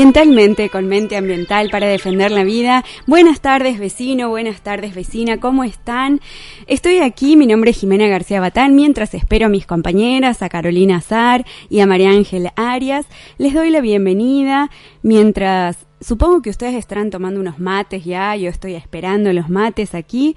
Ambientalmente, con mente ambiental para defender la vida. Buenas tardes vecino, buenas tardes vecina, ¿cómo están? Estoy aquí, mi nombre es Jimena García Batán, mientras espero a mis compañeras, a Carolina Azar y a María Ángel Arias. Les doy la bienvenida mientras supongo que ustedes estarán tomando unos mates ya, yo estoy esperando los mates aquí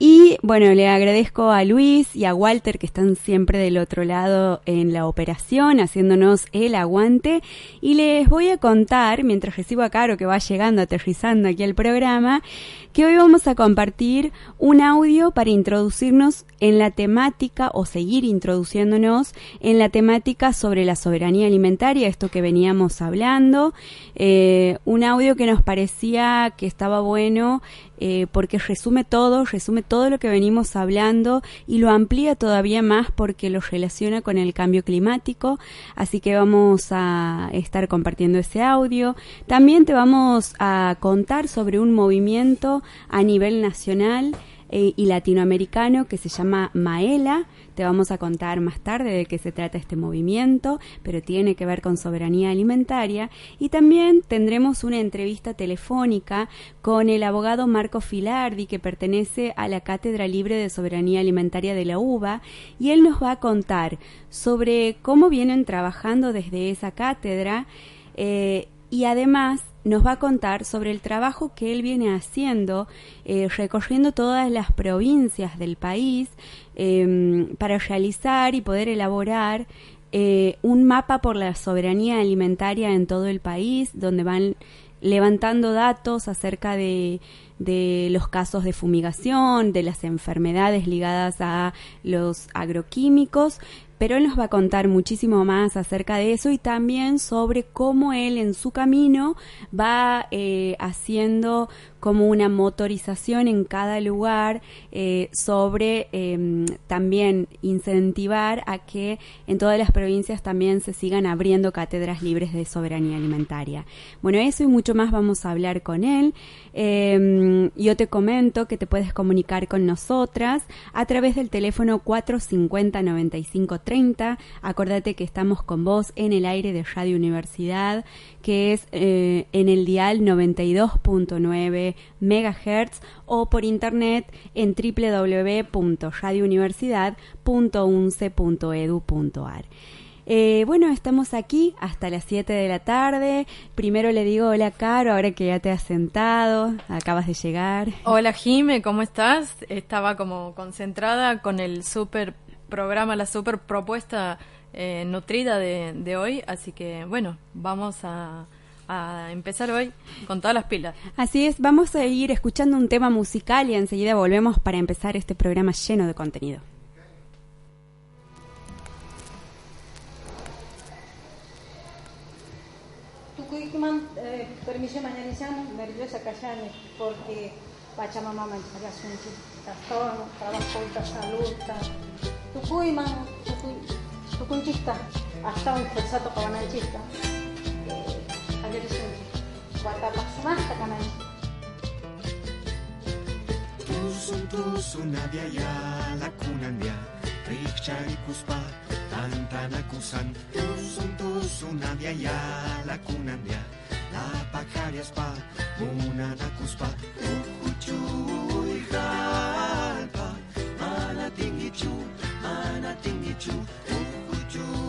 y bueno, le agradezco a Luis y a Walter que están siempre del otro lado en la operación, haciéndonos el aguante. Y les voy a contar, mientras recibo a Caro que va llegando, aterrizando aquí al programa, que hoy vamos a compartir un audio para introducirnos en la temática o seguir introduciéndonos en la temática sobre la soberanía alimentaria, esto que veníamos hablando. Eh, un audio que nos parecía que estaba bueno eh, porque resume todo, resume todo lo que venimos hablando y lo amplía todavía más porque lo relaciona con el cambio climático. Así que vamos a estar compartiendo ese audio. También te vamos a contar sobre un movimiento a nivel nacional eh, y latinoamericano que se llama Maela. Te vamos a contar más tarde de qué se trata este movimiento, pero tiene que ver con soberanía alimentaria. Y también tendremos una entrevista telefónica con el abogado Marco Filardi, que pertenece a la Cátedra Libre de Soberanía Alimentaria de la UBA, y él nos va a contar sobre cómo vienen trabajando desde esa cátedra eh, y además nos va a contar sobre el trabajo que él viene haciendo eh, recorriendo todas las provincias del país em, para realizar y poder elaborar eh, un mapa por la soberanía alimentaria en todo el país, donde van levantando datos acerca de, de los casos de fumigación, de las enfermedades ligadas a los agroquímicos, pero él nos va a contar muchísimo más acerca de eso y también sobre cómo él en su camino va eh, haciendo como una motorización en cada lugar eh, sobre em, también incentivar a que en todas las provincias también se sigan abriendo cátedras libres de soberanía alimentaria. Bueno, eso y mucho más vamos a hablar con él. Em, yo te comento que te puedes comunicar con nosotras a través del teléfono 450-9530. Acordate que estamos con vos en el aire de Radio Universidad, que es eh, en el dial 92.9 megahertz o por internet en www.radiouniversidad.unce.edu.ar. Eh, bueno, estamos aquí hasta las 7 de la tarde. Primero le digo hola, Caro, ahora que ya te has sentado, acabas de llegar. Hola, Jime, ¿cómo estás? Estaba como concentrada con el super programa, la super propuesta eh, nutrida de, de hoy, así que bueno, vamos a a empezar hoy con todas las pilas. Así es, vamos a ir escuchando un tema musical y enseguida volvemos para empezar este programa lleno de contenido. Tucumán, eh, permiso mañanizamos, nerviosa callane, porque Pachamama María Sunchi, Castón, trabajo salud, Tucumán, Tucunchista, hasta un forzato cabananchista. aja di sini buat tapak mas tekanan Dusun-dusun abiaya lakunannya. Rik cari kuspa tantan akusan Dusun-dusun abiaya lakunannya. Lapak harias pa munan akuspa Ukucuy halpa Mana tinggi cu, mana tinggi cu. Ukucuy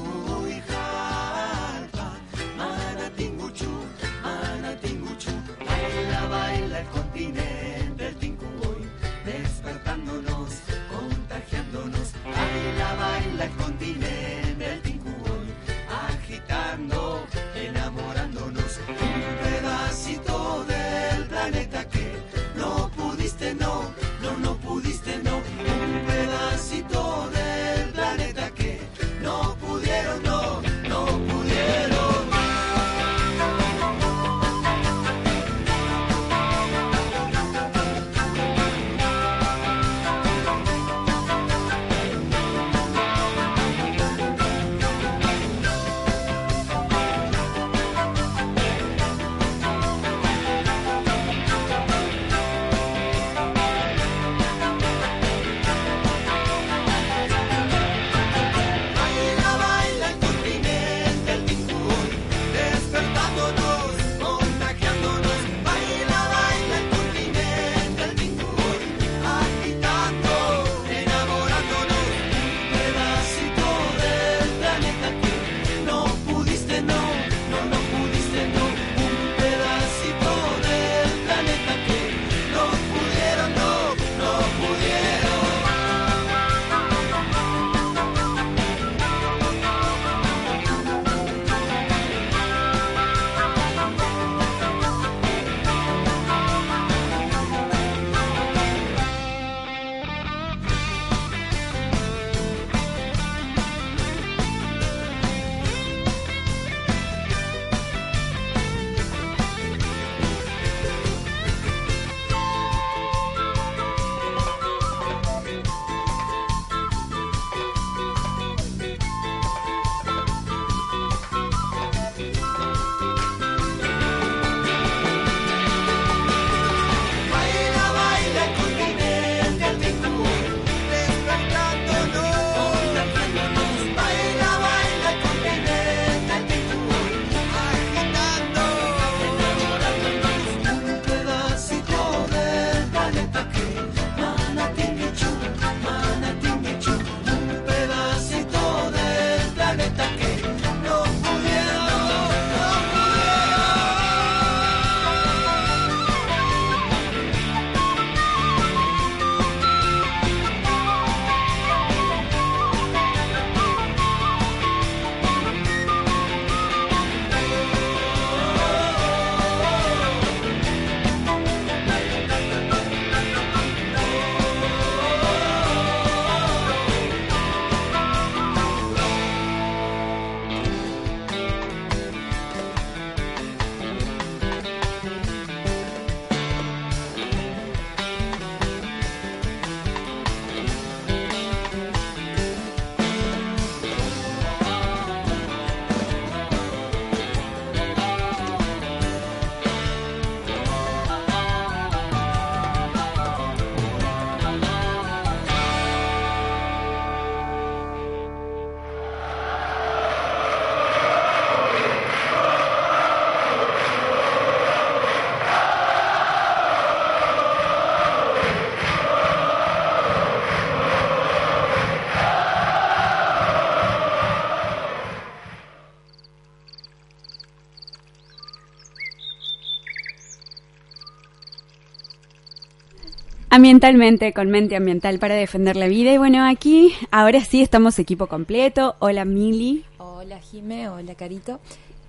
ambientalmente, con mente ambiental para defender la vida. Y bueno, aquí ahora sí estamos equipo completo. Hola Mili. Hola Jime, hola Carito.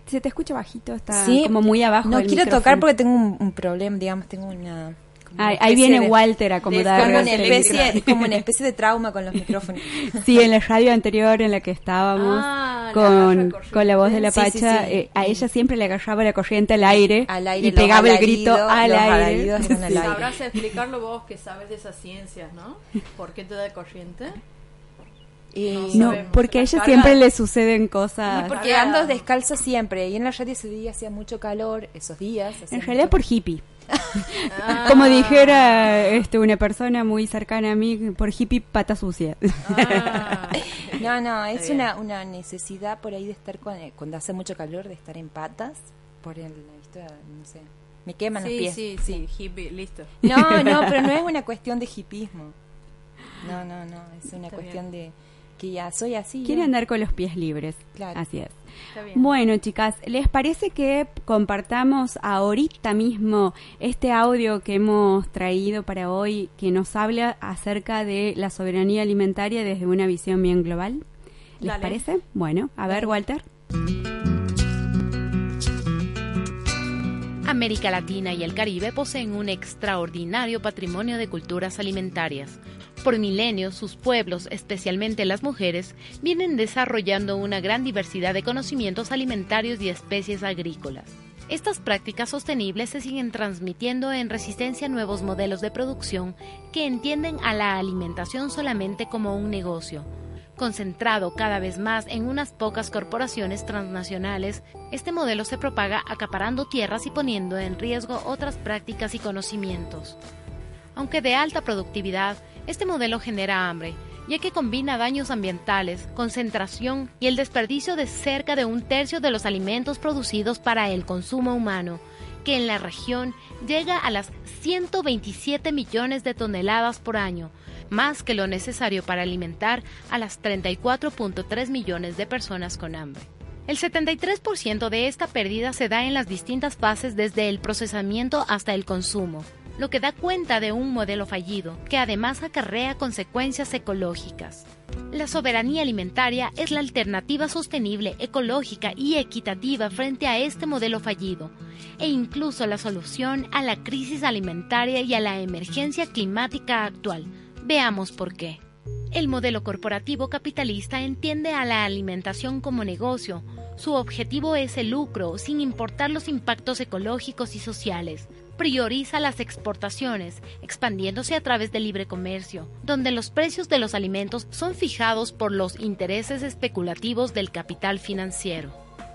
Se te escucha bajito, está como muy abajo. No quiero tocar porque tengo un problema, digamos, tengo una ahí viene Walter a acomodar. Como una, especie, como una especie de trauma con los micrófonos. Sí, en la radio anterior en la que estábamos ah, con, la con la voz de la Pacha, eh, a ella siempre le agarraba la corriente al aire, y pegaba el grito al aire. Sabrás explicarlo vos que sabes de esas ciencias, ¿no? ¿Por qué te da corriente? no, porque a ella siempre le suceden cosas. porque ando descalzo siempre. Y en la radio ese día hacía mucho calor, esos días. En realidad por hippie. Como dijera este, una persona muy cercana a mí, por hippie pata sucia. Ah. no, no, es una, una necesidad por ahí de estar eh, cuando hace mucho calor, de estar en patas, por el, no sé, me queman los pies. Sí, sí, hippie, listo. No, no, pero no es una cuestión de hippismo. No, no, no, es una cuestión de que ya soy así. Quiere andar con los pies libres. Claro. Así es. Bueno, chicas, ¿les parece que compartamos ahorita mismo este audio que hemos traído para hoy que nos habla acerca de la soberanía alimentaria desde una visión bien global? ¿Les parece? Bueno, a ver, Walter. América Latina y el Caribe poseen un extraordinario patrimonio de culturas alimentarias. Por milenios, sus pueblos, especialmente las mujeres, vienen desarrollando una gran diversidad de conocimientos alimentarios y especies agrícolas. Estas prácticas sostenibles se siguen transmitiendo en resistencia a nuevos modelos de producción que entienden a la alimentación solamente como un negocio, Concentrado cada vez más en unas pocas corporaciones transnacionales, este modelo se propaga acaparando tierras y poniendo en riesgo otras prácticas y conocimientos. Aunque de alta productividad, este modelo genera hambre, ya que combina daños ambientales, concentración y el desperdicio de cerca de un tercio de los alimentos producidos para el consumo humano, que en la región llega a las 127 millones de toneladas por año, más que lo necesario para alimentar a las 34.3 millones de personas con hambre. El 73% de esta pérdida se da en las distintas fases desde el procesamiento hasta el consumo, lo que da cuenta de un modelo fallido, que además acarrea consecuencias ecológicas. La soberanía alimentaria es la alternativa sostenible, ecológica y equitativa frente a este modelo fallido, e incluso la solución a la crisis alimentaria y a la emergencia climática actual, Veamos por qué. El modelo corporativo capitalista entiende a la alimentación como negocio. Su objetivo es el lucro, sin importar los impactos ecológicos y sociales. Prioriza las exportaciones, expandiéndose a través del libre comercio, donde los precios de los alimentos son fijados por los intereses especulativos del capital financiero.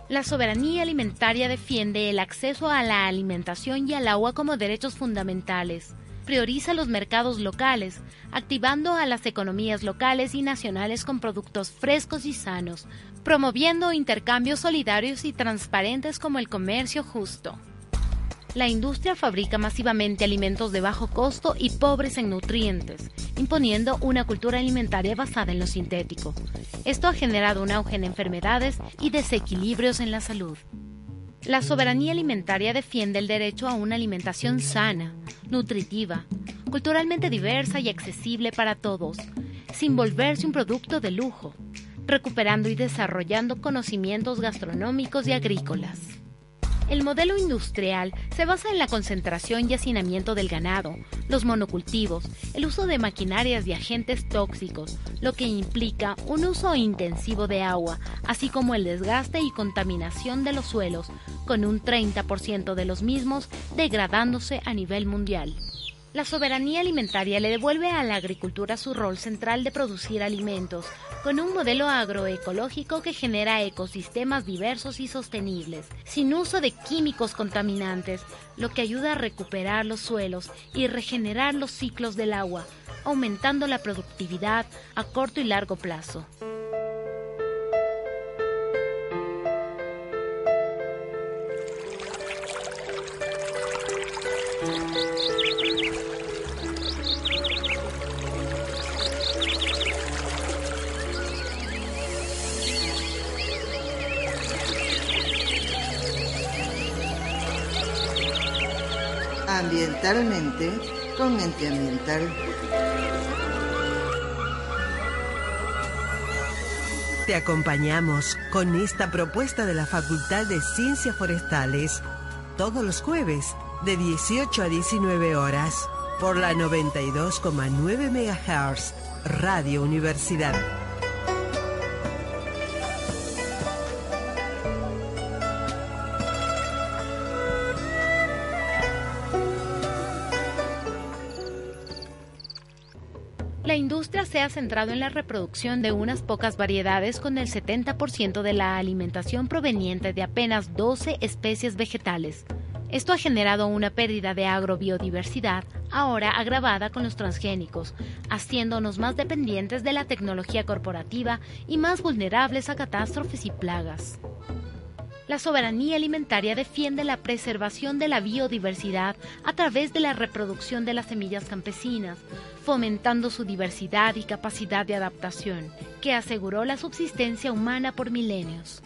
La soberanía alimentaria defiende el acceso a la alimentación y al agua como derechos fundamentales prioriza los mercados locales, activando a las economías locales y nacionales con productos frescos y sanos, promoviendo intercambios solidarios y transparentes como el comercio justo. La industria fabrica masivamente alimentos de bajo costo y pobres en nutrientes, imponiendo una cultura alimentaria basada en lo sintético. Esto ha generado un auge en enfermedades y desequilibrios en la salud. La soberanía alimentaria defiende el derecho a una alimentación sana, nutritiva, culturalmente diversa y accesible para todos, sin volverse un producto de lujo, recuperando y desarrollando conocimientos gastronómicos y agrícolas. El modelo industrial se basa en la concentración y hacinamiento del ganado, los monocultivos, el uso de maquinarias y agentes tóxicos, lo que implica un uso intensivo de agua, así como el desgaste y contaminación de los suelos, con un 30% de los mismos degradándose a nivel mundial. La soberanía alimentaria le devuelve a la agricultura su rol central de producir alimentos, con un modelo agroecológico que genera ecosistemas diversos y sostenibles, sin uso de químicos contaminantes, lo que ayuda a recuperar los suelos y regenerar los ciclos del agua, aumentando la productividad a corto y largo plazo. Ambientalmente con Ente Ambiental. Te acompañamos con esta propuesta de la Facultad de Ciencias Forestales todos los jueves de 18 a 19 horas por la 92,9 MHz Radio Universidad. Centrado en la reproducción de unas pocas variedades con el 70% de la alimentación proveniente de apenas 12 especies vegetales. Esto ha generado una pérdida de agrobiodiversidad, ahora agravada con los transgénicos, haciéndonos más dependientes de la tecnología corporativa y más vulnerables a catástrofes y plagas. La soberanía alimentaria defiende la preservación de la biodiversidad a través de la reproducción de las semillas campesinas, fomentando su diversidad y capacidad de adaptación, que aseguró la subsistencia humana por milenios.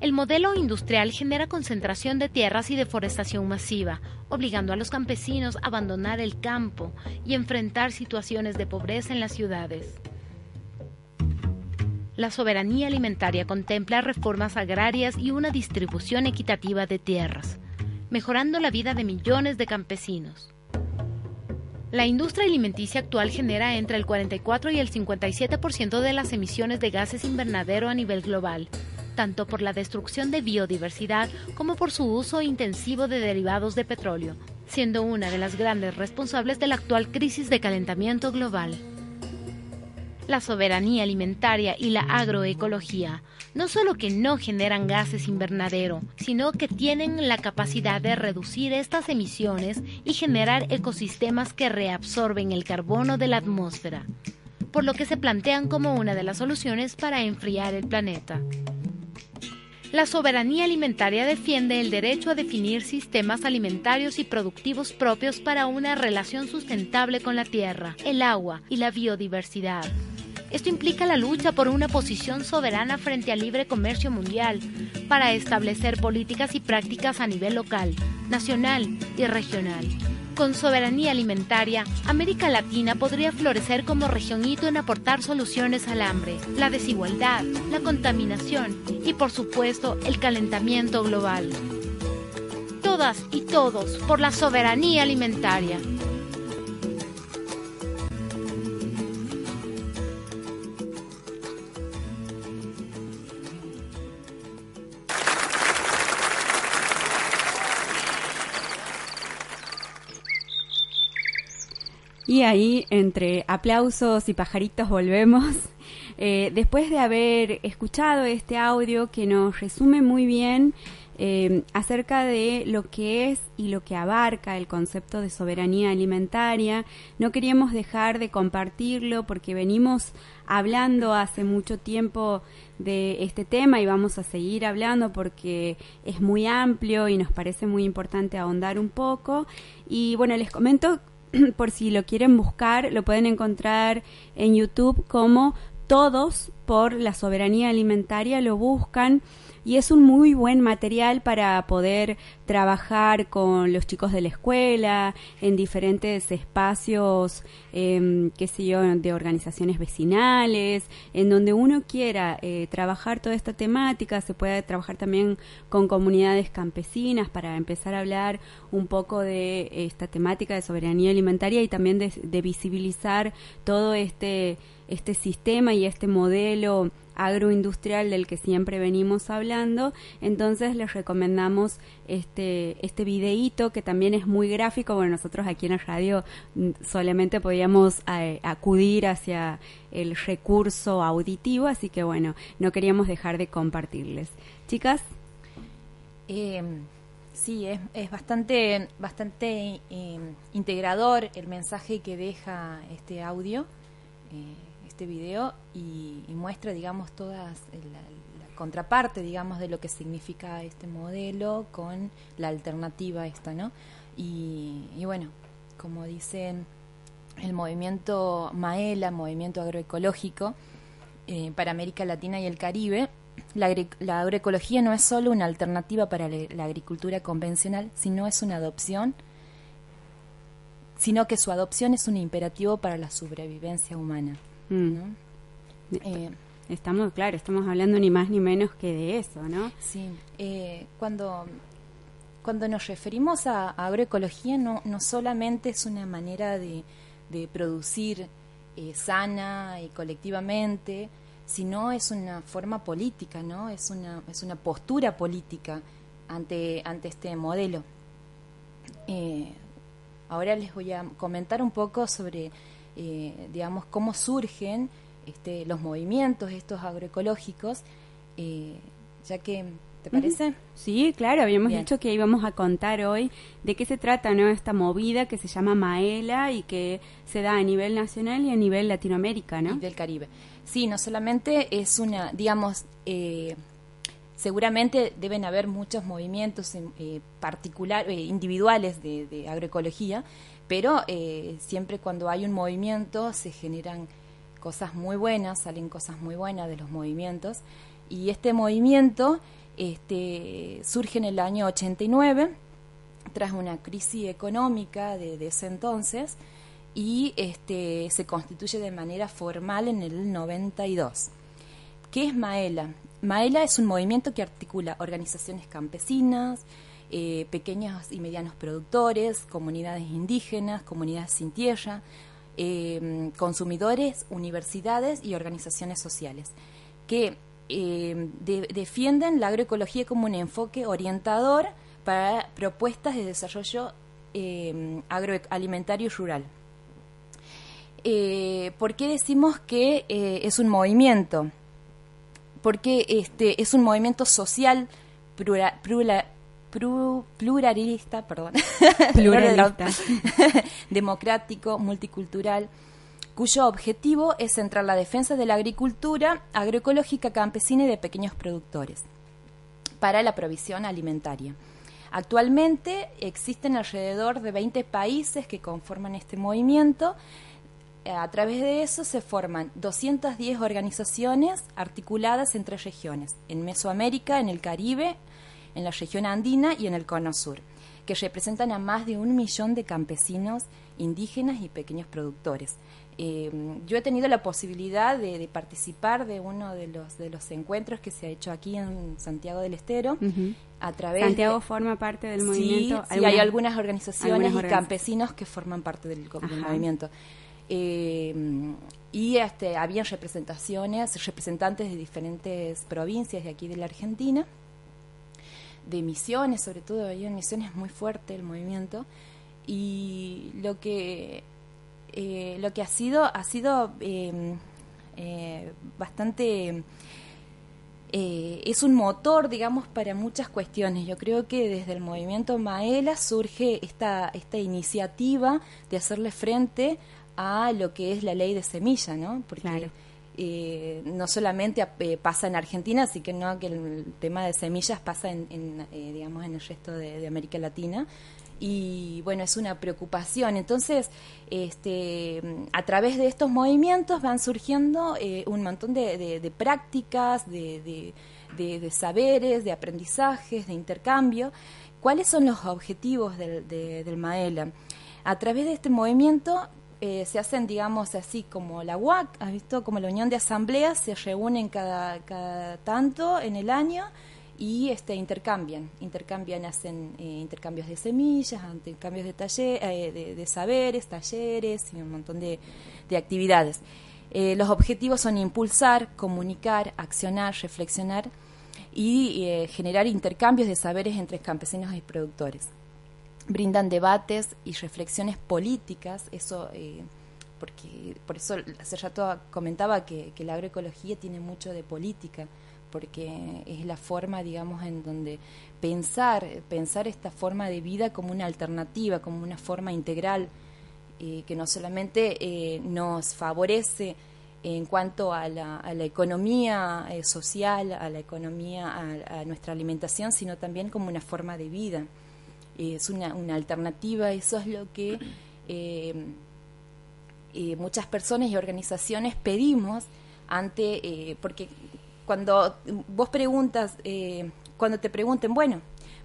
El modelo industrial genera concentración de tierras y deforestación masiva, obligando a los campesinos a abandonar el campo y enfrentar situaciones de pobreza en las ciudades. La soberanía alimentaria contempla reformas agrarias y una distribución equitativa de tierras, mejorando la vida de millones de campesinos. La industria alimenticia actual genera entre el 44 y el 57% de las emisiones de gases invernadero a nivel global, tanto por la destrucción de biodiversidad como por su uso intensivo de derivados de petróleo, siendo una de las grandes responsables de la actual crisis de calentamiento global. La soberanía alimentaria y la agroecología no solo que no generan gases invernadero, sino que tienen la capacidad de reducir estas emisiones y generar ecosistemas que reabsorben el carbono de la atmósfera, por lo que se plantean como una de las soluciones para enfriar el planeta. La soberanía alimentaria defiende el derecho a definir sistemas alimentarios y productivos propios para una relación sustentable con la tierra, el agua y la biodiversidad. Esto implica la lucha por una posición soberana frente al libre comercio mundial, para establecer políticas y prácticas a nivel local, nacional y regional. Con soberanía alimentaria, América Latina podría florecer como región hito en aportar soluciones al hambre, la desigualdad, la contaminación y por supuesto el calentamiento global. Todas y todos por la soberanía alimentaria. Y ahí, entre aplausos y pajaritos, volvemos. Eh, después de haber escuchado este audio que nos resume muy bien eh, acerca de lo que es y lo que abarca el concepto de soberanía alimentaria, no queríamos dejar de compartirlo porque venimos hablando hace mucho tiempo de este tema y vamos a seguir hablando porque es muy amplio y nos parece muy importante ahondar un poco. Y bueno, les comento por si lo quieren buscar, lo pueden encontrar en YouTube como Todos por la Soberanía Alimentaria, lo buscan y es un muy buen material para poder trabajar con los chicos de la escuela, en diferentes espacios, eh, qué sé yo, de organizaciones vecinales, en donde uno quiera eh, trabajar toda esta temática, se puede trabajar también con comunidades campesinas para empezar a hablar un poco de esta temática de soberanía alimentaria y también de, de visibilizar todo este este sistema y este modelo agroindustrial del que siempre venimos hablando, entonces les recomendamos este, este videíto que también es muy gráfico, bueno, nosotros aquí en la radio mm, solamente podíamos eh, acudir hacia el recurso auditivo, así que bueno, no queríamos dejar de compartirles. Chicas. Eh, sí, es, es bastante, bastante eh, integrador el mensaje que deja este audio. Eh, este video y, muestra, digamos, todas la, contraparte, digamos, de lo que significa este modelo con la alternativa esta, ¿no? Y, bueno, como dicen el movimiento Maela, movimiento agroecológico, eh, para América Latina y el Caribe, la, la, agroecología no es solo una alternativa para la agricultura convencional, sino es una adopción sino que su adopción es un imperativo para la sobrevivencia humana. Mm. ¿no? Eh, Estamos, claro, estamos hablando ni más ni menos que de eso, ¿no? Sí, eh, cuando, cuando nos referimos a, a agroecología no, no solamente es una manera de, de producir eh, sana y colectivamente, sino es una forma política, ¿no? Es una, es una postura política ante, ante este modelo. Ahora les voy a comentar un poco sobre, eh, digamos, cómo surgen este, los movimientos estos agroecológicos, eh, ya que, ¿te parece? Sí, claro, habíamos Bien. dicho que íbamos a contar hoy de qué se trata, ¿no? Esta movida que se llama Maela y que se da a nivel nacional y a nivel Latinoamérica, ¿no? y del Caribe. Sí, no solamente es una, digamos, eh, seguramente deben haber muchos movimientos eh, particular, eh, individuales de, de agroecología, pero eh, siempre cuando hay un movimiento se generan cosas muy buenas, salen cosas muy buenas de los movimientos. Y este movimiento este, surge en el año 89, tras una crisis económica de, ese entonces, y este, se constituye de manera formal en el 92. ¿Qué es Maela? Maela es un movimiento que articula organizaciones campesinas, eh, pequeños y medianos productores, comunidades indígenas, comunidades sin tierra, eh, consumidores, universidades y organizaciones sociales, que de- defienden la agroecología como un enfoque orientador para propuestas de desarrollo eh, agroalimentario y rural. Eh, ¿Por qué decimos que eh, es un movimiento? Porque este, es un movimiento social plura- plura- pru- pluralista, perdón, Pluralista. democrático, multicultural, cuyo objetivo es centrar la defensa de la agricultura agroecológica campesina y de pequeños productores para la provisión alimentaria. Actualmente existen alrededor de 20 países que conforman este movimiento. Eh, A través de eso se forman 210 organizaciones articuladas en tres regiones, en Mesoamérica, en el Caribe, en la región andina y en el Cono Sur, que representan a más de un millón de campesinos, indígenas y pequeños productores. Eh, yo he tenido la posibilidad de, de participar de uno de los, de los encuentros que se ha hecho aquí en Santiago del Estero a través Santiago de, forma parte del Sí, movimiento. sí, hay algunas organizaciones algunas y campesinos que forman parte del, movimiento. Eh, y este, habían representaciones, representantes de diferentes provincias de aquí de la Argentina, de misiones, sobre todo, había en misiones muy fuerte el movimiento. Y lo que, eh, lo que ha sido, ha sido eh, eh, bastante eh, es un motor, digamos, para muchas cuestiones. Yo creo que desde el movimiento Maela surge esta, esta iniciativa de hacerle frente a lo que es la ley de semilla, ¿no? Porque Claro. Eh, no solamente eh, pasa en Argentina, así que no que el tema de semillas pasa en, en, eh, digamos, en el resto de, América Latina. Y bueno, es una preocupación. Entonces, este, a través de estos movimientos van surgiendo eh, un montón de, de- de prácticas, de, saberes, de aprendizajes, de intercambio. ¿Cuáles son los objetivos del, de- del Maela? A través de este movimiento eh, se hacen, digamos así, como la UAC, ¿has visto? Como la Unión de Asambleas, se reúnen cada, cada tanto en el año y este, intercambian, intercambian, hacen eh, intercambios de semillas, intercambios de, taller, eh, de, saberes, talleres y un montón de, de actividades. Eh, los objetivos son impulsar, comunicar, accionar, reflexionar y eh, generar intercambios de saberes entre campesinos y productores brindan debates y reflexiones políticas, eso eh, porque por eso hace rato comentaba que, la agroecología tiene mucho de política, porque es la forma, digamos, en donde pensar, pensar esta forma de vida como una alternativa, como una forma integral, eh, que no solamente eh, nos favorece en cuanto a la, economía eh, social, a la economía, a nuestra alimentación, sino también como una forma de vida es una, una alternativa, eso es lo que eh, eh, muchas personas y organizaciones pedimos ante, eh, porque cuando vos preguntas eh, cuando te pregunten, bueno,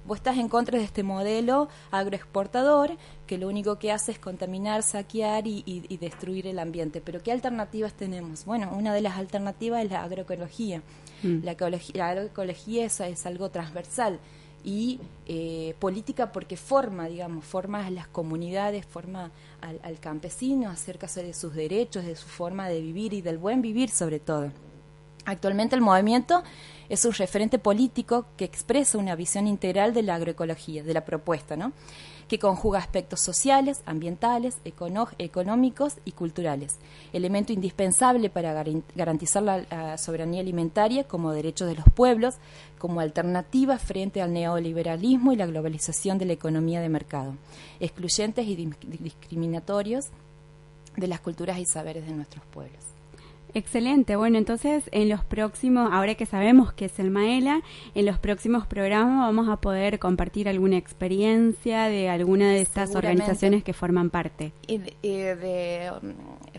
vos estás en contra de este modelo agroexportador que lo único que hace es contaminar, saquear y, destruir el ambiente. Pero ¿qué alternativas tenemos? Bueno, una de las alternativas es la agroecología. Mm. La, agroecología es, es, algo transversal y eh, política porque forma, digamos, forma a las comunidades, forma al, al campesino acerca de sus derechos, de su forma de vivir y del buen vivir sobre todo. Actualmente el movimiento es un referente político que expresa una visión integral de la agroecología, de la propuesta, ¿no? que conjuga aspectos sociales, ambientales, económicos y culturales, elemento indispensable para garantizar la, soberanía alimentaria como derecho de los pueblos, como alternativa frente al neoliberalismo y la globalización de la economía de mercado, excluyentes y discriminatorios de las culturas y saberes de nuestros pueblos. Excelente, bueno, entonces en los próximos, ahora que sabemos que es el Maela, en los próximos programas vamos a poder compartir alguna experiencia de alguna de estas organizaciones que forman parte. de, de um,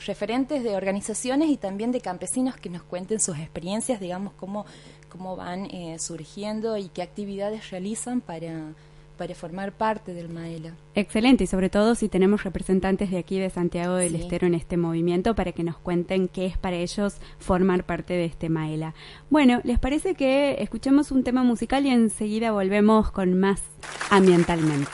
referentes de organizaciones y también de campesinos que nos cuenten sus experiencias, digamos, cómo, cómo van eh, surgiendo y qué actividades realizan para para formar parte del Maela. Excelente, y sobre todo si tenemos representantes de aquí de Santiago del Estero en este movimiento para que nos cuenten qué es para ellos formar parte de este Maela. Bueno, ¿les parece que escuchemos un tema musical y enseguida volvemos con más ambientalmente?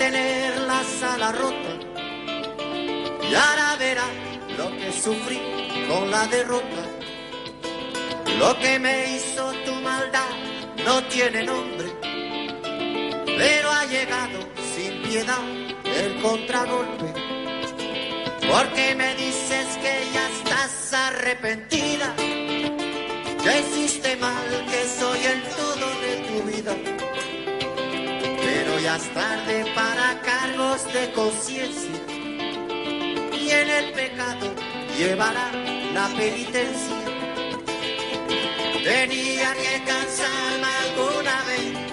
tener la sala rota. Y ahora verá lo que sufrí con la derrota. Lo que me hizo tu maldad no tiene nombre, pero ha llegado sin piedad el contragolpe. Porque me dices que ya estás arrepentida, que hiciste mal, que soy el todo de tu vida es tarde para cargos de conciencia y en el pecado llevará la penitencia. Tenía que cansarme alguna vez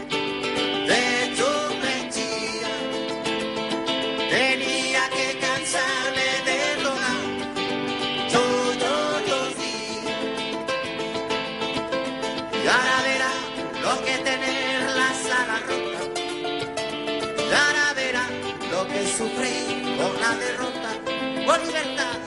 sufrí por la derrota, por libertad.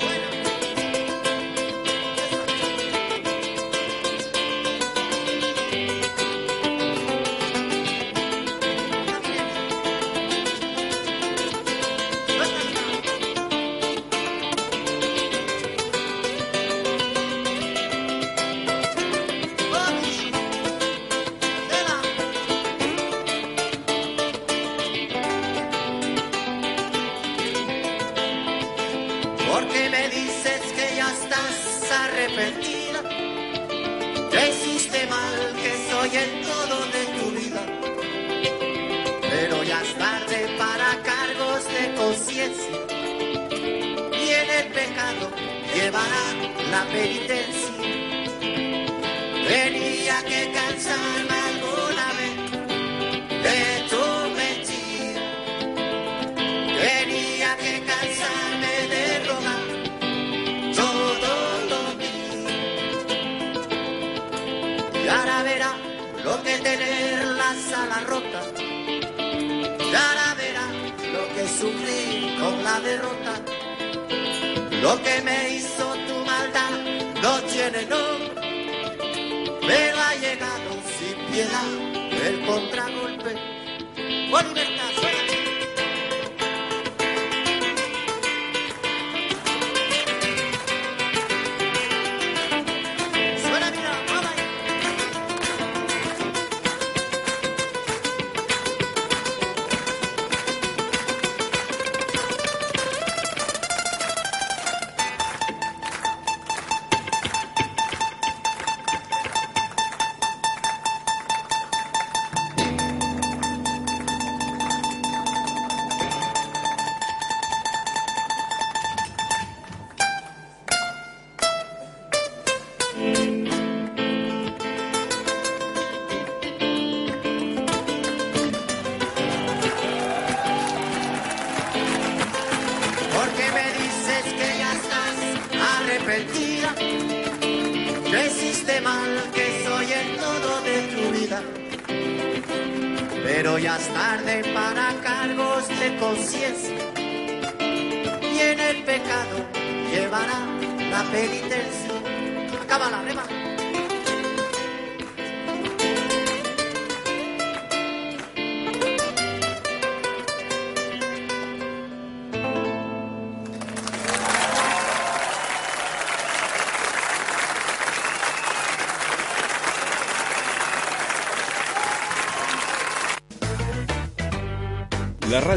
lo que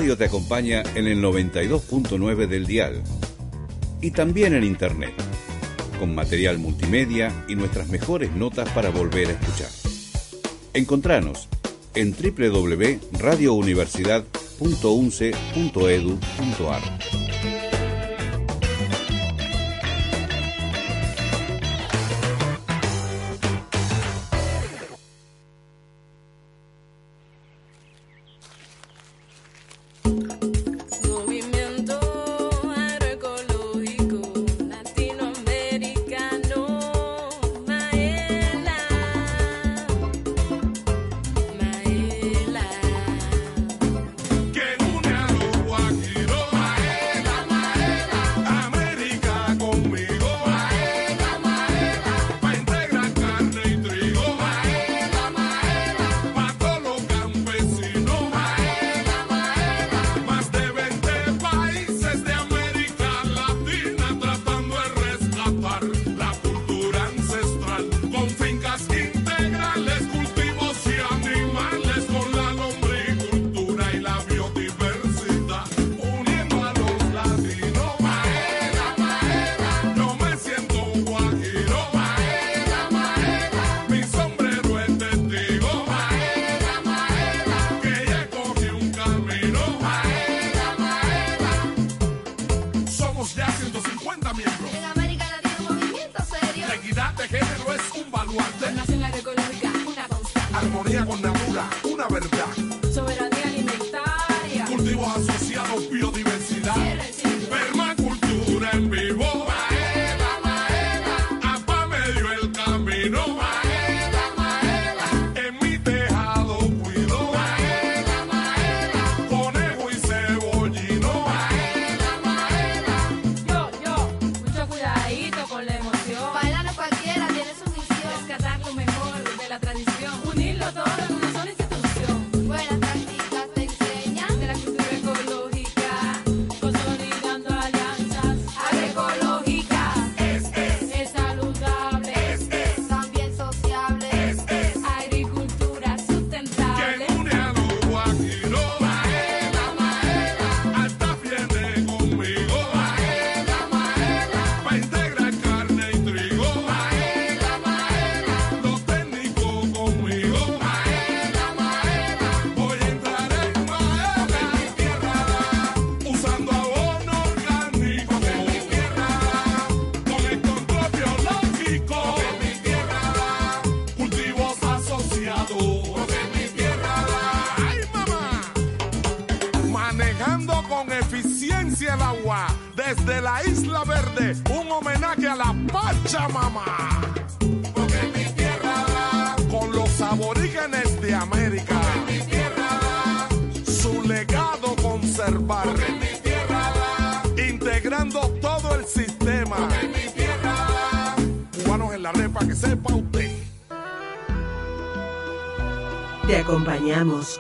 radio te acompaña en el 92.9 del dial y también en internet, con material multimedia y nuestras mejores notas para volver a escuchar. Encontranos en www.radiouniversidad.unce.edu.ar.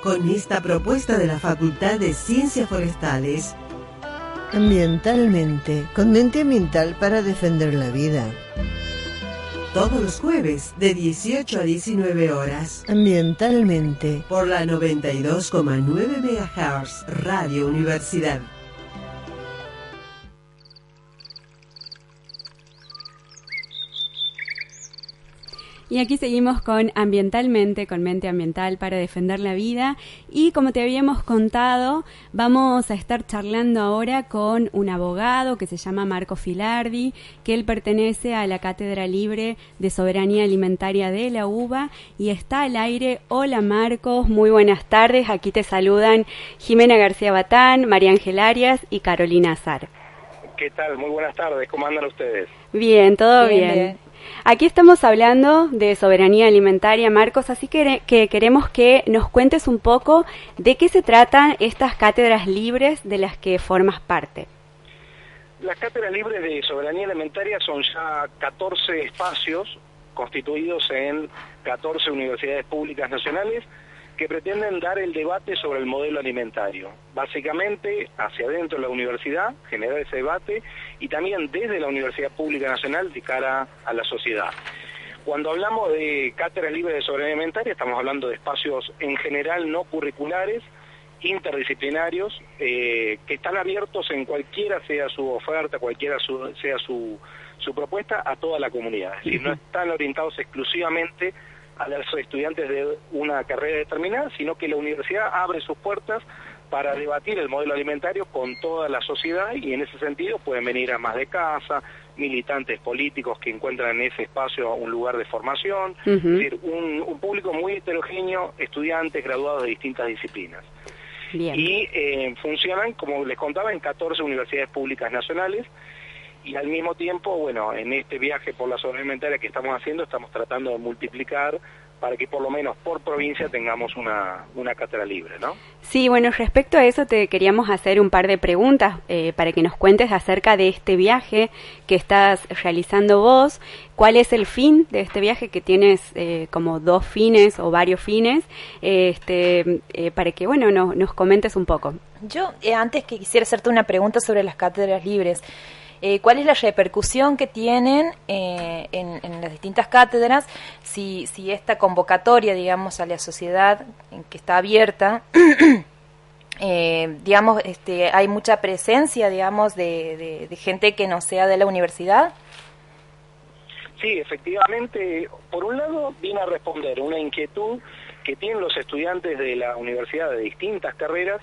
con esta propuesta de la Facultad de Ciencias Forestales. Ambientalmente, con mente ambiental para defender la vida. Todos los jueves, de 18 a 19 horas. Ambientalmente. Por la 92,9 MHz, Radio Universidad. Y aquí seguimos con Ambientalmente, con Mente Ambiental para defender la vida. Y como te habíamos contado, vamos a estar charlando ahora con un abogado que se llama Marco Filardi, que él pertenece a la Cátedra Libre de Soberanía Alimentaria de la UBA y está al aire. Hola Marcos, muy buenas tardes. Aquí te saludan Jimena García Batán, María Ángel Arias y Carolina Azar. ¿Qué tal? Muy buenas tardes. ¿Cómo andan ustedes? Bien, todo Bien, bien. bien. Aquí estamos hablando de soberanía alimentaria, Marcos, así que, que queremos que nos cuentes un poco de qué se tratan estas cátedras libres de las que formas parte. Las cátedras libres de soberanía alimentaria son ya 14 espacios constituidos en 14 universidades públicas nacionales que pretenden dar el debate sobre el modelo alimentario. Básicamente, hacia adentro de la universidad, generar ese debate y también desde la Universidad Pública Nacional de cara a la sociedad. Cuando hablamos de cátedras libres de soberanía alimentaria, estamos hablando de espacios en general no curriculares, interdisciplinarios, eh, que están abiertos en cualquiera sea su oferta, cualquiera su- sea su, su propuesta, a toda la comunidad. Es decir, no están orientados exclusivamente a los estudiantes de una carrera determinada, sino que la universidad abre sus puertas para debatir el modelo alimentario con toda la sociedad y en ese sentido pueden venir a más de casa, militantes políticos que encuentran en ese espacio un lugar de formación, es decir, un, un público muy heterogéneo, estudiantes graduados de distintas disciplinas. Bien. Y eh, funcionan, como les contaba, en 14 universidades públicas nacionales y al mismo tiempo, bueno, en este viaje por la soberanía alimentaria que estamos haciendo, estamos tratando de multiplicar para que por lo menos por provincia tengamos una, una cátedra libre, ¿no? Sí, bueno, respecto a eso te queríamos hacer un par de preguntas eh, para que nos cuentes acerca de este viaje que estás realizando vos. ¿Cuál es el fin de este viaje que tienes eh, como dos fines o varios fines? Eh, este, eh, para que, bueno, no- nos comentes un poco. Yo, eh, antes que quisiera hacerte una pregunta sobre las cátedras libres, eh, ¿cuál es la repercusión que tienen eh, en, las distintas cátedras si, esta convocatoria, digamos, a la sociedad en que está abierta, eh, digamos, este, hay mucha presencia, digamos, de gente que no sea de la universidad? Sí, efectivamente, por un lado viene a responder una inquietud que tienen los estudiantes de la universidad de distintas carreras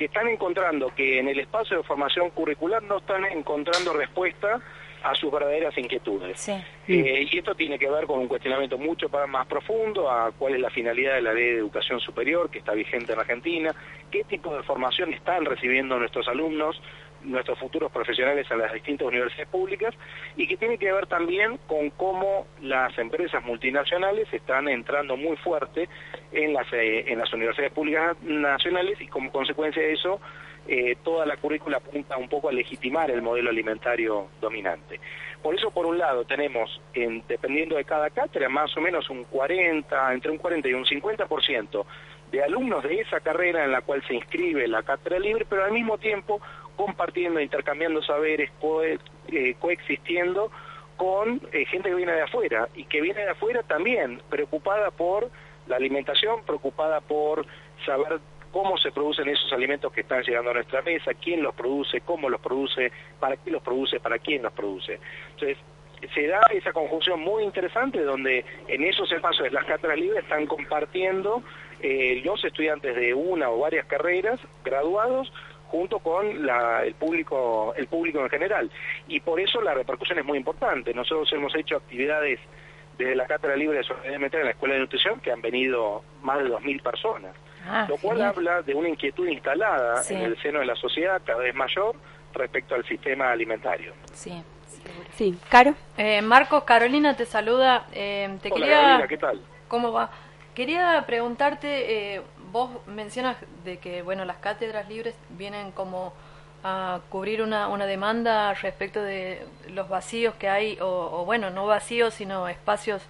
que están encontrando que en el espacio de formación curricular no están encontrando respuesta a sus verdaderas inquietudes. Sí. Eh, y esto tiene que ver con un cuestionamiento mucho más profundo a cuál es la finalidad de la ley de educación superior que está vigente en Argentina, qué tipo de formación están recibiendo nuestros alumnos, nuestros futuros profesionales en las distintas universidades públicas y que tiene que ver también con cómo las empresas multinacionales están entrando muy fuerte en las, eh, en las universidades públicas nacionales y como consecuencia de eso eh, toda la currícula apunta un poco a legitimar el modelo alimentario dominante. Por eso, por un lado, tenemos, en, dependiendo de cada cátedra, más o menos un 40, entre un 40 y un 50% de alumnos de esa carrera en la cual se inscribe la cátedra libre, pero al mismo tiempo compartiendo, intercambiando saberes, eh, coexistiendo con eh, gente que viene de afuera y que viene de afuera también preocupada por la alimentación, preocupada por saber cómo se producen esos alimentos que están llegando a nuestra mesa, quién los produce, cómo los produce, para qué los produce, para quién los produce. Entonces, se da esa conjunción muy interesante donde en esos espacios de las cátedras libres están compartiendo eh, los estudiantes de una o varias carreras graduados junto con la- el público el público en general y por eso la repercusión es muy importante nosotros hemos hecho actividades desde la cátedra libre de alimentaria en la escuela de nutrición que han venido más de 2.000 personas Ah, lo cual genial. habla de una inquietud instalada Sí. en el seno de la sociedad cada vez mayor respecto al sistema alimentario. Sí. Sí, Caro. Eh, Marcos, Carolina te saluda. Eh, te Hola quería... Carolina, ¿qué tal? ¿Cómo va? Quería preguntarte, eh, vos mencionas de que bueno las cátedras libres vienen como a cubrir una, una demanda respecto de los vacíos que hay, o, bueno, no vacíos, sino espacios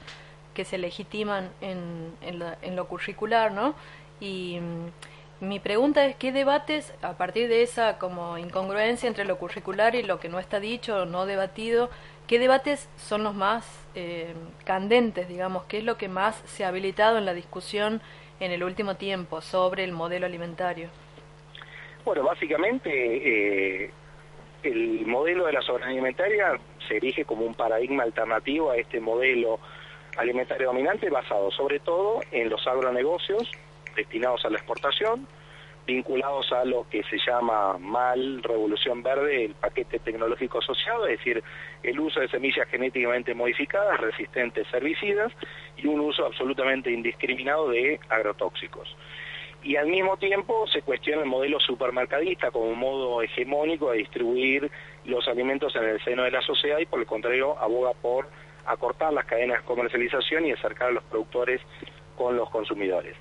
que se legitiman en, en, la- en lo curricular, ¿no? Y mm, mi pregunta es, ¿qué debates, a partir de esa como incongruencia entre lo curricular y lo que no está dicho o no debatido, qué debates son los más eh, candentes, digamos? ¿Qué es lo que más se ha habilitado en la discusión en el último tiempo sobre el modelo alimentario? Bueno, básicamente eh, el modelo de la soberanía alimentaria se erige como un paradigma alternativo a este modelo alimentario dominante basado sobre todo en los agronegocios destinados a la exportación, vinculados a lo que se llama mal revolución verde, el paquete tecnológico asociado, es decir, el uso de semillas genéticamente modificadas, resistentes herbicidas, y un uso absolutamente indiscriminado de agrotóxicos. y al mismo tiempo se cuestiona el modelo supermercadista como un modo hegemónico de distribuir los alimentos en el seno de la sociedad y por el contrario aboga por acortar las cadenas de comercialización y acercar a los productores con los consumidores.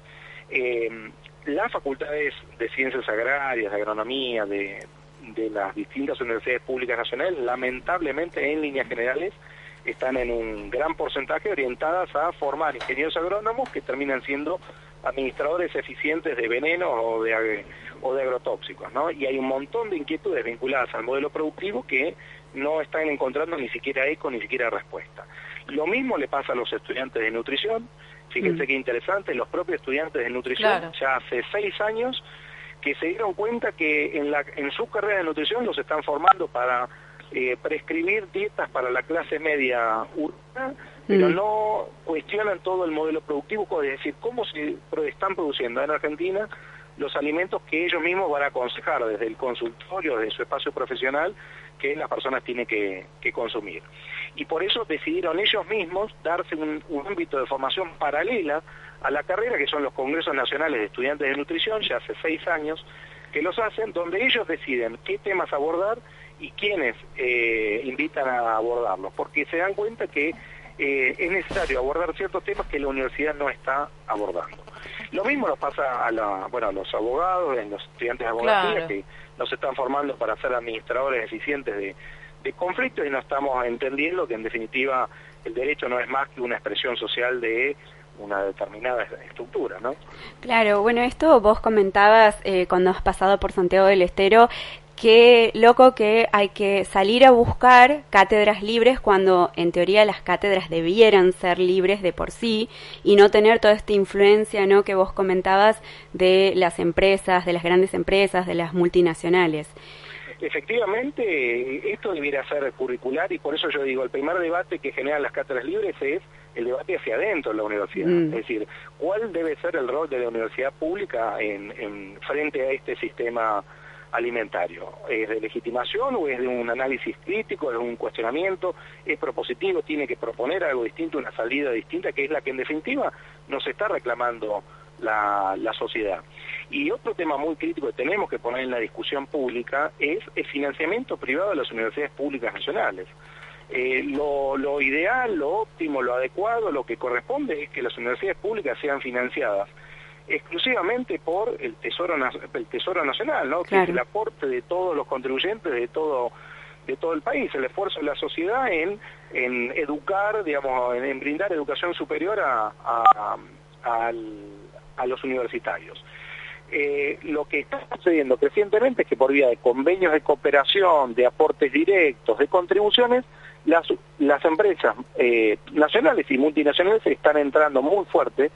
Eh, las facultades de ciencias agrarias, de agronomía, de, las distintas universidades públicas nacionales, lamentablemente en líneas generales, están en un gran porcentaje orientadas a formar ingenieros agrónomos que terminan siendo administradores eficientes de venenos o de, o de agrotóxicos, ¿no? Y hay un montón de inquietudes vinculadas al modelo productivo que no están encontrando ni siquiera eco, ni siquiera respuesta. Lo mismo le pasa a los estudiantes de nutrición, fíjense mm. qué interesante, los propios estudiantes de nutrición ya hace seis años que se dieron cuenta que en, la, en su carrera de nutrición los están formando para eh, prescribir dietas para la clase media urbana, pero mm. no cuestionan todo el modelo productivo, es decir, cómo se están produciendo en Argentina los alimentos que ellos mismos van a aconsejar desde el consultorio, desde su espacio profesional, que las personas tienen que, consumir. Y por eso decidieron ellos mismos darse un, ámbito de formación paralela a la carrera, que son los Congresos Nacionales de Estudiantes de Nutrición, ya hace seis años que los hacen, donde ellos deciden qué temas abordar y quiénes eh, invitan a abordarlos, porque se dan cuenta que eh, es necesario abordar ciertos temas que la universidad no está abordando. Lo mismo nos pasa a, la, bueno, a los abogados, a los estudiantes de abogacía que nos están formando para ser administradores eficientes de, de conflictos y no estamos entendiendo que en definitiva el derecho no es más que una expresión social de una determinada estructura, ¿no? Claro, bueno, esto vos comentabas eh, cuando has pasado por Santiago del Estero, qué loco que hay que salir a buscar cátedras libres cuando en teoría las cátedras debieran ser libres de por sí y no tener toda esta influencia ¿no? que vos comentabas de las empresas, de las grandes empresas, de las multinacionales. Efectivamente, esto debiera ser curricular y por eso yo digo, el primer debate que generan las cátedras libres es el debate hacia adentro de la universidad. Mm. Es decir, ¿cuál debe ser el rol de la universidad pública en, en frente a este sistema alimentario. ¿Es de legitimación o es de un análisis crítico, es un cuestionamiento, es propositivo, tiene que proponer algo distinto, una salida distinta, que es la que en definitiva nos está reclamando la, sociedad. Y otro tema muy crítico que tenemos que poner en la discusión pública es el financiamiento privado de las universidades públicas nacionales. Eh, lo, lo ideal, lo óptimo, lo adecuado, lo que corresponde es que las universidades públicas sean financiadas exclusivamente por el Tesoro, el tesoro Nacional, ¿no? que es el aporte de todos los contribuyentes de todo de todo el país, el esfuerzo de la sociedad en, en educar, digamos, en, brindar educación superior a, a, los universitarios. Eh, lo que está sucediendo crecientemente es que por vía de convenios de cooperación, de aportes directos, de contribuciones, las, las empresas eh, nacionales y multinacionales están entrando muy fuerte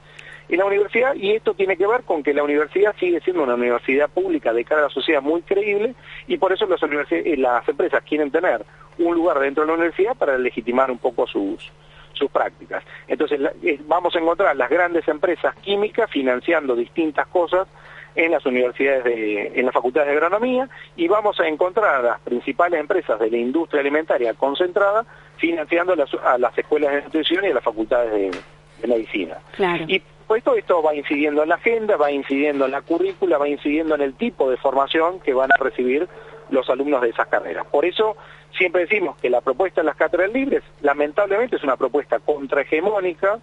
en la universidad y esto tiene que ver con que la universidad sigue siendo una universidad pública de cara a la sociedad muy creíble y por eso las, eh, las empresas quieren tener un lugar dentro de la universidad para legitimar un poco sus, sus prácticas. Entonces vamos a encontrar las grandes empresas químicas financiando distintas cosas en las universidades, de, en las facultades de agronomía y vamos a encontrar a las principales empresas de la industria alimentaria concentrada financiando a las escuelas de nutrición y a las facultades de, medicina. Claro supuesto, esto va incidiendo en la agenda, va incidiendo en la currícula, va incidiendo en el tipo de formación que van a recibir los alumnos de esas carreras. Por eso siempre decimos que la propuesta de las cátedras libres, lamentablemente, es una propuesta contrahegemónica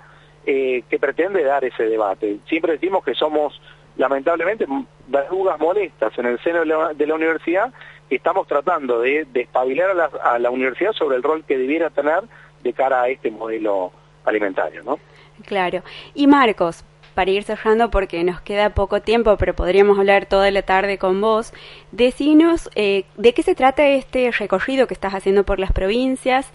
eh, que pretende dar ese debate. Siempre decimos que somos, lamentablemente, verdugas molestas en el seno de la, universidad, que estamos tratando de despabilar a a la universidad sobre el rol que debiera tener de cara a este modelo alimentario, ¿no? Claro. Y Marcos, para ir cerrando porque nos queda poco tiempo, pero podríamos hablar toda la tarde con vos, decinos eh, de qué se trata este recorrido que estás haciendo por las provincias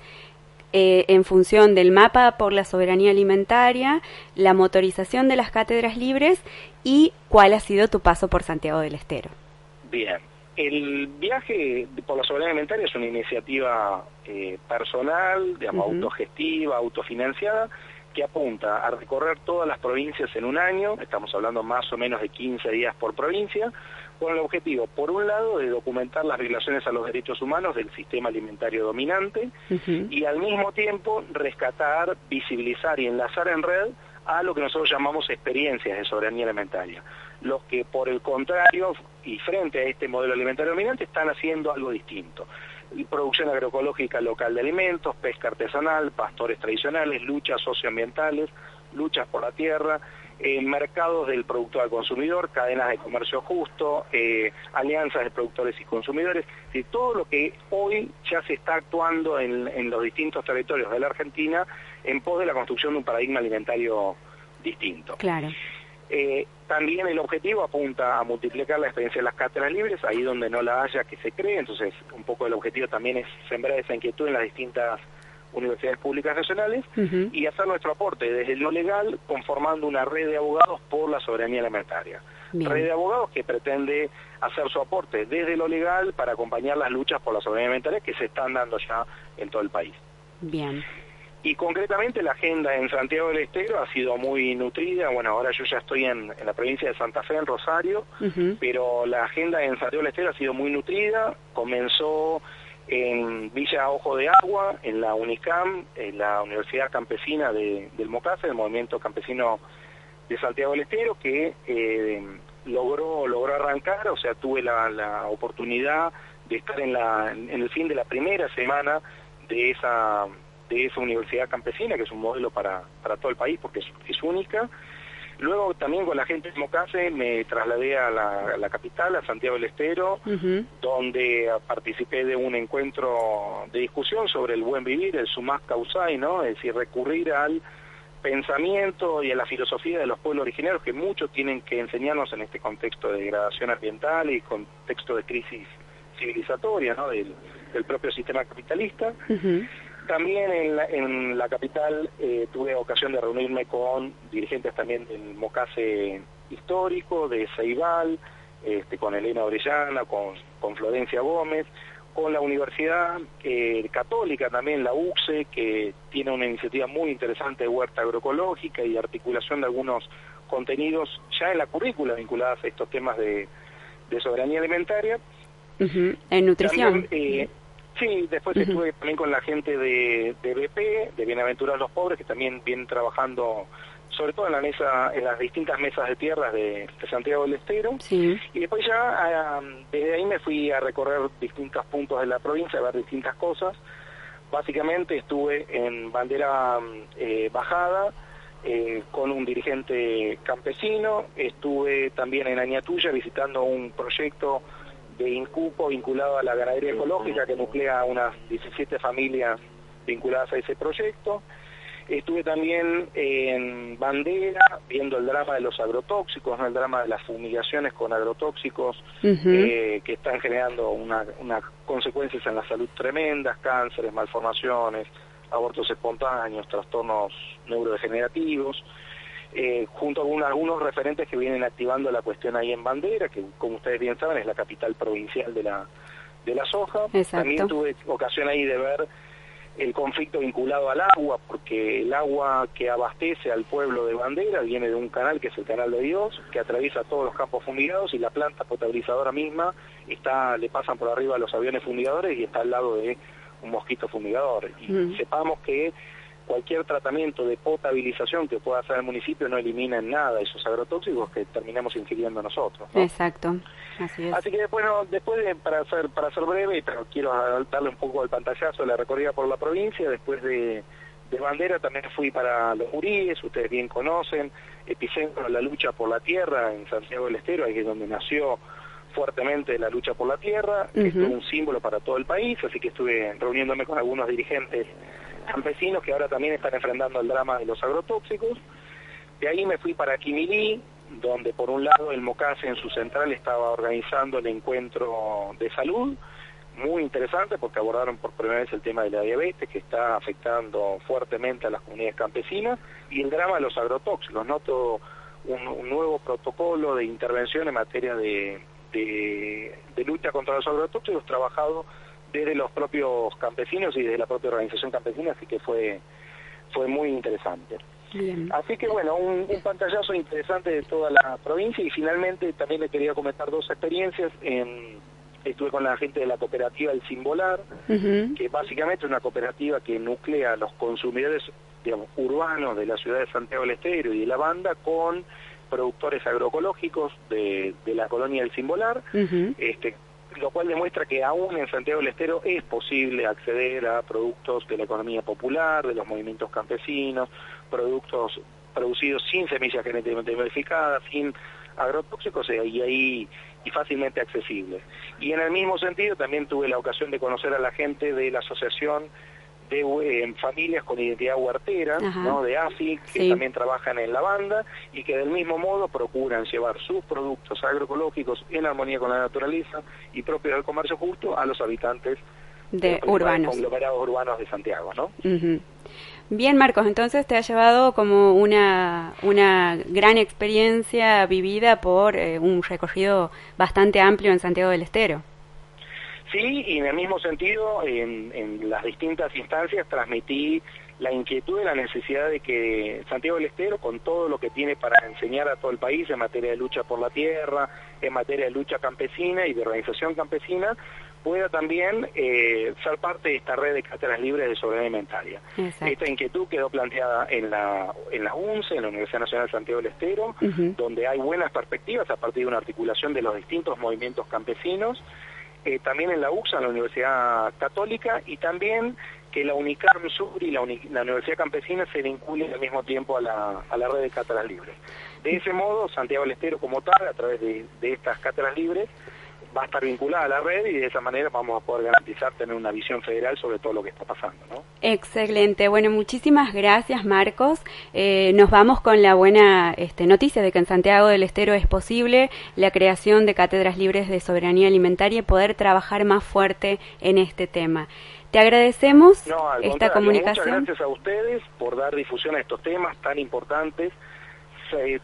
eh, en función del mapa por la soberanía alimentaria, la motorización de las cátedras libres y cuál ha sido tu paso por Santiago del Estero. Bien. El viaje por la soberanía alimentaria es una iniciativa eh, personal, digamos, autogestiva, autofinanciada, que apunta a recorrer todas las provincias en un año, estamos hablando más o menos de 15 días por provincia, con el objetivo, por un lado, de documentar las violaciones a los derechos humanos del sistema alimentario dominante y al mismo tiempo rescatar, visibilizar y enlazar en red a lo que nosotros llamamos experiencias de soberanía alimentaria. Los que, por el contrario, y frente a este modelo alimentario dominante, están haciendo algo distinto. Producción agroecológica local de alimentos, pesca artesanal, pastores tradicionales, luchas socioambientales, luchas por la tierra, eh, mercados del productor al consumidor, cadenas de comercio justo, eh, alianzas de productores y consumidores, y todo lo que hoy ya se está actuando en, en los distintos territorios de la Argentina en pos de la construcción de un paradigma alimentario distinto. Claro. Eh, también el objetivo apunta a multiplicar la experiencia de las cátedras libres, ahí donde no la haya que se cree, entonces un poco el objetivo también es sembrar esa inquietud en las distintas universidades públicas nacionales y hacer nuestro aporte desde lo legal conformando una red de abogados por la soberanía alimentaria. Bien. Red de abogados que pretende hacer su aporte desde lo legal para acompañar las luchas por la soberanía alimentaria que se están dando ya en todo el país. Bien. Y concretamente la agenda en Santiago del Estero ha sido muy nutrida. Bueno, ahora yo ya estoy en, en la provincia de Santa Fe, en Rosario, pero la agenda en Santiago del Estero ha sido muy nutrida. Comenzó en Villa Ojo de Agua, en la UNICAM, en la Universidad Campesina de- del MOCASE, el Movimiento Campesino de Santiago del Estero, que eh, logró, logró arrancar, o sea, tuve la, la oportunidad de estar en, la, en el fin de la primera semana de esa, de esa universidad campesina, que es un modelo para, para todo el país porque es, es única. Luego también con la gente de Mocase me trasladé a la, a la capital, a Santiago del Estero, donde participé de un encuentro de discusión sobre el buen vivir, el sumas causai, ¿no? Es decir, recurrir al pensamiento y a la filosofía de los pueblos originarios que mucho tienen que enseñarnos en este contexto de degradación ambiental y contexto de crisis civilizatoria, ¿no? Del, del propio sistema capitalista. También en la, en la capital eh, tuve ocasión de reunirme con dirigentes también del Mocase histórico, de Ceibal, este, con Elena Orellana, con, con Florencia Gómez, con la Universidad eh, Católica también, la UCSE, que tiene una iniciativa muy interesante de huerta agroecológica y articulación de algunos contenidos ya en la currícula vinculadas a estos temas de, de soberanía alimentaria. En nutrición. También, eh, sí, después estuve también con la gente de, de BP, de Bienaventurados los Pobres, que también vienen trabajando, sobre todo en la mesa, en las distintas mesas de tierras de, de Santiago del Estero. Sí. Y después ya, desde ahí me fui a recorrer distintos puntos de la provincia, a ver distintas cosas. Básicamente estuve en bandera eh, bajada eh, con un dirigente campesino, estuve también en Añatuya visitando un proyecto de Incupo vinculado a la ganadería ecológica que nuclea unas 17 familias vinculadas a ese proyecto. Estuve también en Bandera viendo el drama de los agrotóxicos, ¿no? el drama de las fumigaciones con agrotóxicos eh, que están generando una- unas consecuencias en la salud tremendas, cánceres, malformaciones, abortos espontáneos, trastornos neurodegenerativos, eh, junto con algunos referentes que vienen activando la cuestión ahí en Bandera, que como ustedes bien saben es la capital provincial de la, de la soja. Exacto. También tuve ocasión ahí de ver el conflicto vinculado al agua, porque el agua que abastece al pueblo de Bandera viene de un canal que es el Canal de Dios, que atraviesa todos los campos fumigados y la planta potabilizadora misma está le pasan por arriba los aviones fumigadores y está al lado de un mosquito fumigador. Y Mm. sepamos que cualquier tratamiento de potabilización que pueda hacer el municipio no elimina en nada esos agrotóxicos que terminamos ingiriendo nosotros. ¿no? Exacto. Así es. Así que bueno, después de, para ser para ser breve, pero quiero darle un poco al pantallazo de la recorrida por la provincia, después de, de Bandera también fui para los Juríes, ustedes bien conocen, epicentro de la lucha por la tierra en Santiago del Estero, ahí es donde nació fuertemente la lucha por la tierra, que es un símbolo para todo el país, así que estuve reuniéndome con algunos dirigentes campesinos que ahora también están enfrentando el drama de los agrotóxicos. De ahí me fui para Quimilí, donde por un lado el MOCASE en su central estaba organizando el encuentro de salud, muy interesante porque abordaron por primera vez el tema de la diabetes que está afectando fuertemente a las comunidades campesinas y el drama de los agrotóxicos, ¿no? Todo un, nuevo protocolo de intervención en materia de, de lucha contra los agrotóxicos trabajado desde los propios campesinos y desde la propia organización campesina, así que fue, fue muy interesante. Bien. Así que bueno, un, un pantallazo interesante de toda la provincia y finalmente también le quería comentar dos experiencias. En, estuve con la gente de la cooperativa El Simbolar, que básicamente es una cooperativa que nuclea a los consumidores digamos, urbanos de la ciudad de Santiago del Estero y de la banda con productores agroecológicos de, de la colonia del Simbolar, este, lo cual demuestra que aún en Santiago del Estero es posible acceder a productos de la economía popular, de los movimientos campesinos, productos producidos sin semillas genéticamente modificadas, sin agrotóxicos y ahí y fácilmente accesibles. Y en el mismo sentido también tuve la ocasión de conocer a la gente de la asociación de eh, familias con identidad huertera, ¿no? de AFI, que también trabajan en la banda y que del mismo modo procuran llevar sus productos agroecológicos en armonía con la naturaleza y propios del comercio justo a los habitantes de, urbanos. conglomerados urbanos de Santiago, ¿no? Bien, Marcos, entonces te ha llevado como una, una gran experiencia vivida por eh, un recorrido bastante amplio en Santiago del Estero. Sí, y en el mismo sentido, en, en las distintas instancias transmití la inquietud y la necesidad de que Santiago del Estero, con todo lo que tiene para enseñar a todo el país en materia de lucha por la tierra, en materia de lucha campesina y de organización campesina, pueda también eh, ser parte de esta red de cátedras libres de soberanía alimentaria. Esta inquietud quedó planteada en la, en la UNCE, en la Universidad Nacional de Santiago del Estero, donde hay buenas perspectivas a partir de una articulación de los distintos movimientos campesinos, eh, también en la UXA, en la Universidad Católica, y también que la UNICAM Sur y la, Universidad Campesina se vinculen al mismo tiempo a la, a la red de cátedras libres. De ese modo, Santiago del Estero como tal, a través de, de estas cátedras libres, va a estar vinculada a la red y de esa manera vamos a poder garantizar tener una visión federal sobre todo lo que está pasando. ¿no? Excelente. Bueno, muchísimas gracias, Marcos. Eh, nos vamos con la buena este, noticia de que en Santiago del Estero es posible la creación de cátedras libres de soberanía alimentaria y poder trabajar más fuerte en este tema. Te agradecemos esta comunicación. Muchas gracias a ustedes por dar difusión a estos temas tan importantes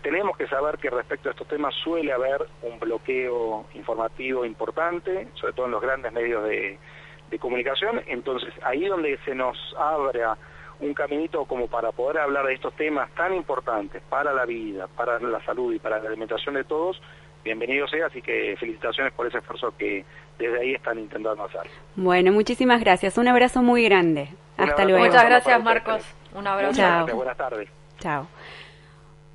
tenemos que saber que respecto a estos temas suele haber un bloqueo informativo importante, sobre todo en los grandes medios de, comunicación, entonces ahí donde se nos abra un caminito como para poder hablar de estos temas tan importantes para la vida, para la salud y para la alimentación de todos, bienvenido sea, así que felicitaciones por ese esfuerzo que desde ahí están intentando hacer. Bueno, muchísimas gracias, un abrazo muy grande. Hasta luego. Muchas gracias Marcos, un abrazo. Chao. Buenas tardes. Chao.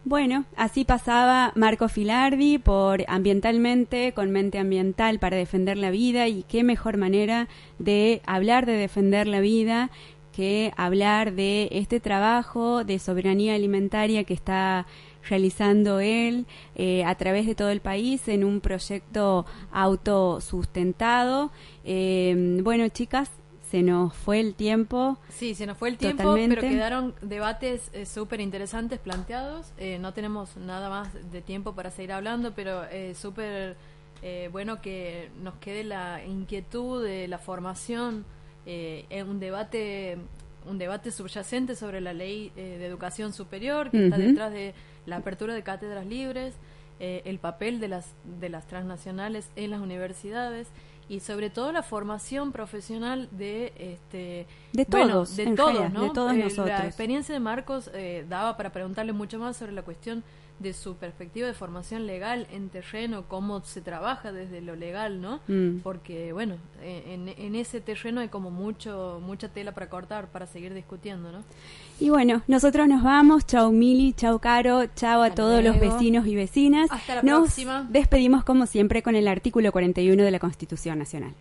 Bueno, así pasaba Marco Filardi por Ambientalmente con Mente Ambiental para defender la vida y qué mejor manera de hablar de defender la vida que hablar de este trabajo de soberanía alimentaria que está realizando él eh, a través de todo el país en un proyecto autosustentado. Eh, bueno, chicas, se nos fue el tiempo. Sí, se nos fue el tiempo, pero quedaron debates eh, súper interesantes planteados. Eh, no tenemos nada más de tiempo para seguir hablando, pero eh, súper eh, bueno que nos quede la inquietud de la formación, en un debate un debate subyacente sobre la ley de educación superior que está detrás de la apertura de cátedras libres, el papel de las de las transnacionales en las universidades y sobre todo la formación profesional de este de todos de todos de todos eh, nosotros. la experiencia de Marcos eh, daba para preguntarle mucho más sobre la cuestión de su perspectiva de formación legal en terreno, cómo se trabaja desde lo legal, ¿no? Mm. Porque, bueno, en, en, ese terreno hay como mucho mucha tela para cortar, para seguir discutiendo, ¿no? Y bueno, nosotros nos vamos. Chau Mili, chau Caro, chau a todos los vecinos y vecinas. Hasta la nos próxima. despedimos como siempre con el artículo 41 de la Constitución Nacional.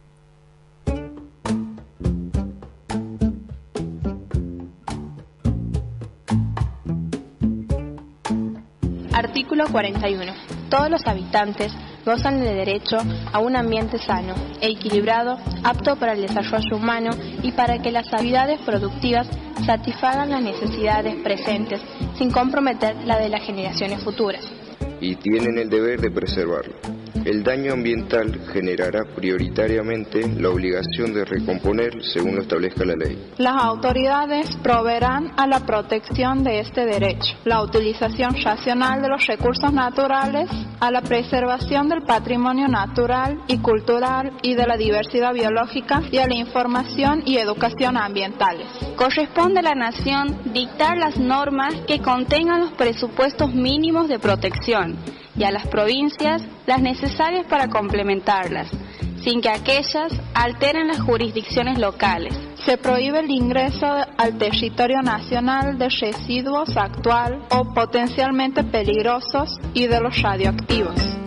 Artículo 41. Todos los habitantes gozan de derecho a un ambiente sano e equilibrado, apto para el desarrollo humano y para que las habilidades productivas satisfagan las necesidades presentes sin comprometer la de las generaciones futuras. Y tienen el deber de preservarlo. El daño ambiental generará prioritariamente la obligación de recomponer según lo establezca la ley. Las autoridades proveerán a la protección de este derecho, la utilización racional de los recursos naturales, a la preservación del patrimonio natural y cultural y de la diversidad biológica y a la información y educación ambientales. Corresponde a la nación dictar las normas que contengan los presupuestos mínimos de protección y a las provincias las necesarias para complementarlas, sin que aquellas alteren las jurisdicciones locales. Se prohíbe el ingreso al territorio nacional de residuos actual o potencialmente peligrosos y de los radioactivos.